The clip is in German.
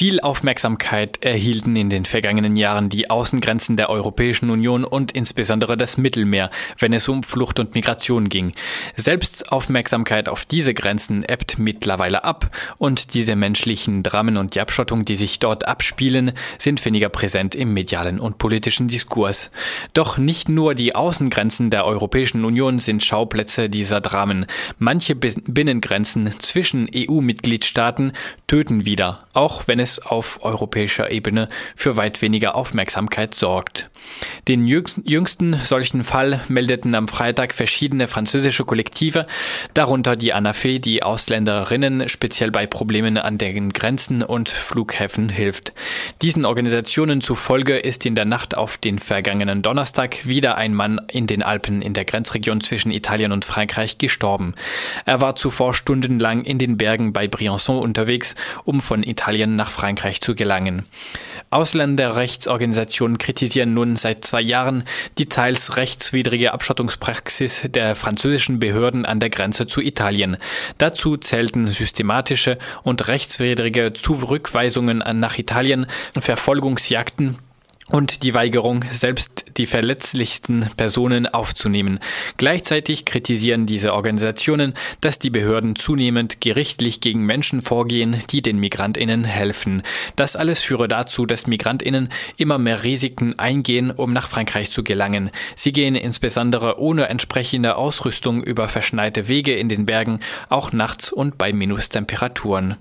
Viel Aufmerksamkeit erhielten in den vergangenen Jahren die Außengrenzen der Europäischen Union und insbesondere das Mittelmeer, wenn es um Flucht und Migration ging. Selbst Aufmerksamkeit auf diese Grenzen ebbt mittlerweile ab und diese menschlichen Dramen und die Abschottung, die sich dort abspielen, sind weniger präsent im medialen und politischen Diskurs. Doch nicht nur die Außengrenzen der Europäischen Union sind Schauplätze dieser Dramen. Manche Binnengrenzen zwischen EU-Mitgliedstaaten töten wieder, auch wenn es auf europäischer Ebene für weit weniger Aufmerksamkeit sorgt. Den jüngsten solchen Fall meldeten am Freitag verschiedene französische Kollektive, darunter die ANAFE, die Ausländerinnen speziell bei Problemen an den Grenzen und Flughäfen hilft. Diesen Organisationen zufolge ist in der Nacht auf den vergangenen Donnerstag wieder ein Mann in den Alpen in der Grenzregion zwischen Italien und Frankreich gestorben. Er war zuvor stundenlang in den Bergen bei Briançon unterwegs, um von Italien nach Frankreich zu gelangen. Ausländerrechtsorganisationen kritisieren nun seit zwei Jahren die teils rechtswidrige Abschottungspraxis der französischen Behörden an der Grenze zu Italien. Dazu zählten systematische und rechtswidrige Zurückweisungen nach Italien, Verfolgungsjagden und die Weigerung, selbst die verletzlichsten Personen aufzunehmen. Gleichzeitig kritisieren diese Organisationen, dass die Behörden zunehmend gerichtlich gegen Menschen vorgehen, die den Migrantinnen helfen. Das alles führe dazu, dass Migrantinnen immer mehr Risiken eingehen, um nach Frankreich zu gelangen. Sie gehen insbesondere ohne entsprechende Ausrüstung über verschneite Wege in den Bergen, auch nachts und bei Minustemperaturen.